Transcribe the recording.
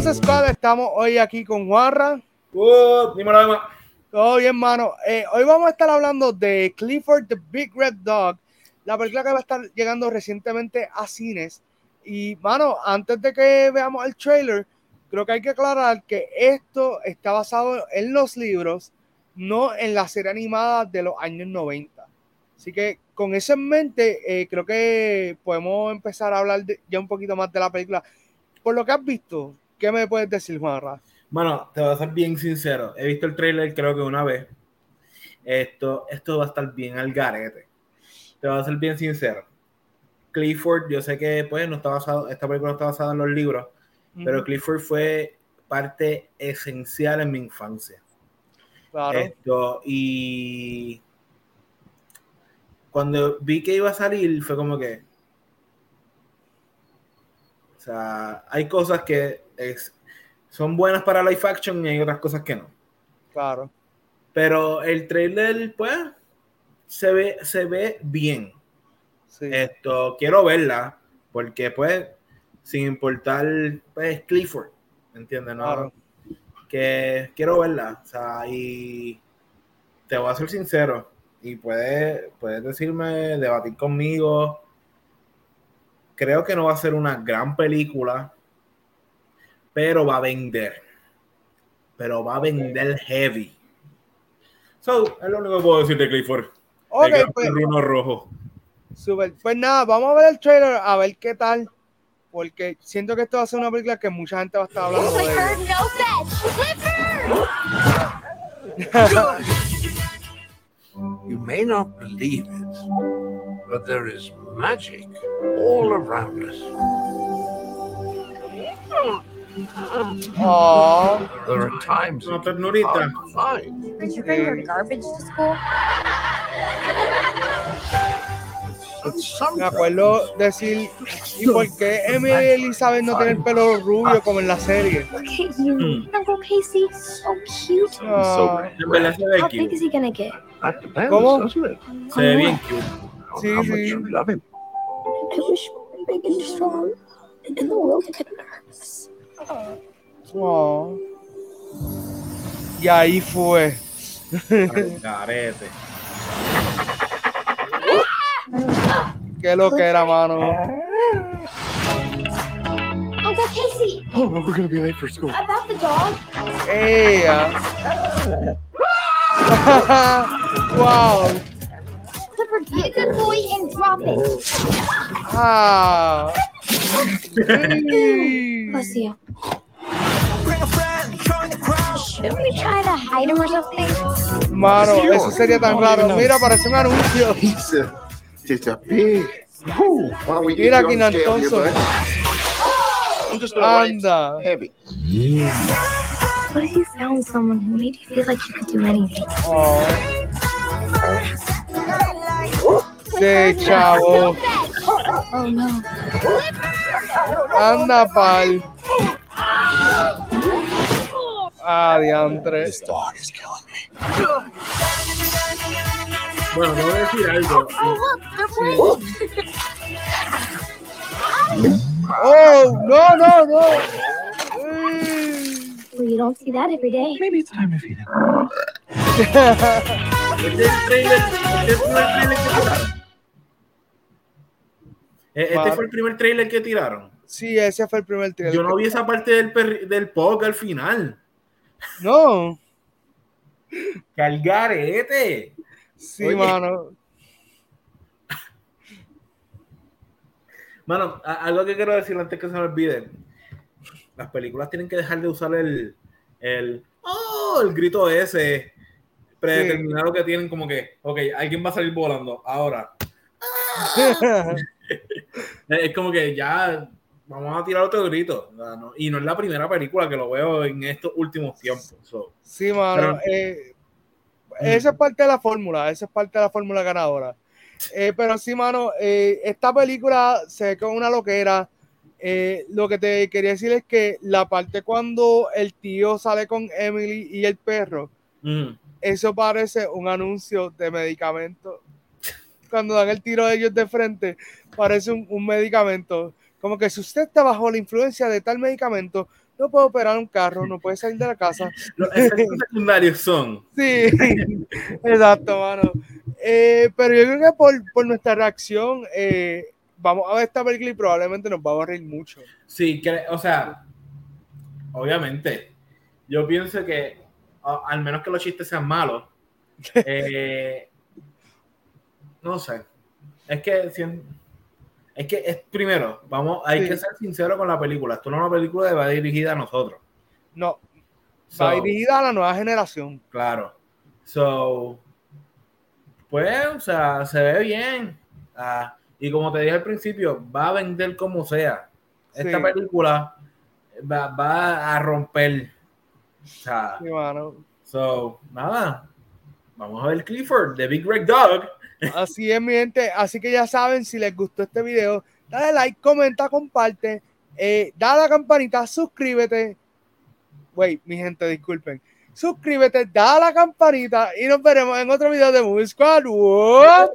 Saludos, Squad. Estamos hoy aquí con Juanra. Uh, Todo bien, mano. Eh, hoy vamos a estar hablando de Clifford the Big Red Dog, la película que va a estar llegando recientemente a cines. Y, mano, antes de que veamos el trailer, creo que hay que aclarar que esto está basado en los libros, no en la serie animada de los años 90. Así que con eso en mente, eh, creo que podemos empezar a hablar ya un poquito más de la película. Por lo que has visto, ¿qué me puedes decir, Juanra? Bueno, te voy a ser bien sincero. He visto el trailer creo que una vez. Esto, esto va a estar bien al garete. Te voy a ser bien sincero. Clifford, yo sé que pues no está basado, esta película no está basada en los libros, pero Clifford fue parte esencial en mi infancia. Claro. Esto, y cuando vi que iba a salir, fue como que. O sea, hay cosas que es, son buenas para live action y hay otras cosas que no. Claro. Pero el trailer, pues, se ve, se ve bien. Sí. Esto, quiero verla, porque, pues, sin importar, pues, Clifford, ¿entiendes? No? Claro. Que quiero verla, o sea, y te voy a ser sincero, y puedes, puedes decirme, debatir conmigo. Creo que no va a ser una gran película, pero va a vender. Pero va a vender heavy. So, es lo único que puedo decir de Clifford. Ok, el pues, rojo. super. Pues nada, vamos a ver el trailer a ver qué tal. Porque siento que esto va a ser una película que mucha gente va a estar hablando de ella. You may not believe it, but there is magic all around us. Aw, There are times to find. Did you bring your garbage to school? Me acuerdo decir, ¿y por qué Emily Elizabeth no tiene el pelo rubio como en la serie? Look at you, Uncle Casey. So cute. Ah, How big is he gonna get? that depends, ¿Cómo? Se ve bien cute. Sí, sí. You love him. I wish big and strong, and the world could hurt us. aw. Y ahí fue. Carete. Qué lo que era, mano. Uncle Casey, Oh, we're gonna be late for school. about the dog. Ella. wow. Clifford, be a good boy and drop it. Ah. Sí. Bless you. Shouldn't we try to hide him or something? Mano, eso sería tan raro. Mira, parece un anuncio. It's a, it's a big. Whew, why don't we get Mira, you on the scale here, Quinantonso. bud? I'm just a light Anda. heavy. What if you found someone who made you feel like you could do anything? Oh. Chavo. Oh no. Anda, pal. Ah, diantre. dog is killing me. Bueno, te voy a decir algo. Oh. Oh, no, no, no. Well, you don't see that every day. Maybe it's time to feed him. Este Vale. fue el primer trailer que tiraron. Sí, ese fue el primer trailer. Yo no vi esa parte del, del POC al final. No. ¡Calgarete! Sí, Oye. mano. Mano, algo que quiero decir antes que se me olvide. Las películas tienen que dejar de usar el, el, oh, el grito ese predeterminado que tienen como que, ok, alguien va a salir volando ahora. Es como que ya vamos a tirar otro grito. No- Y no es la primera película que lo veo en estos últimos tiempos. So, Sí, mano. Pero- eh, esa es parte de la fórmula, esa es parte de la fórmula ganadora. Eh, pero sí, mano, eh, esta película se ve como una loquera. Eh, lo que te quería decir es que la parte cuando el tío sale con Emily y el perro, mm, eso parece un anuncio de medicamento. Cuando dan el tiro de ellos de frente, parece un, un medicamento. Como que si usted está bajo la influencia de tal medicamento, no puede operar un carro, no puede salir de la casa. Los efectos secundarios son. Sí, exacto, mano. Eh, pero yo creo que por, por nuestra reacción, eh, vamos a ver esta película y probablemente nos vamos a reír mucho. Sí, que, o sea, obviamente, yo pienso que al menos que los chistes sean malos, eh, no sé, es que si- es que es primero, vamos, hay Sí. que ser sincero con la película. Esto no es una película que va dirigida a nosotros. No, So, va dirigida a la nueva generación. Claro. So, pues, o sea, se ve bien. Ah, y como te dije al principio, va a vender como sea. Esta Sí. película va, va a romper. O sea, Sí, so, nada. Vamos a ver Clifford, The Big Red Dog. Así es, mi gente. Así que ya saben, si les gustó este video, dale like, comenta, comparte, eh, dale a la campanita, suscríbete. Wait, mi gente, disculpen. Suscríbete, dale a la campanita y nos veremos en otro video de Movie Squad. ¡Wow!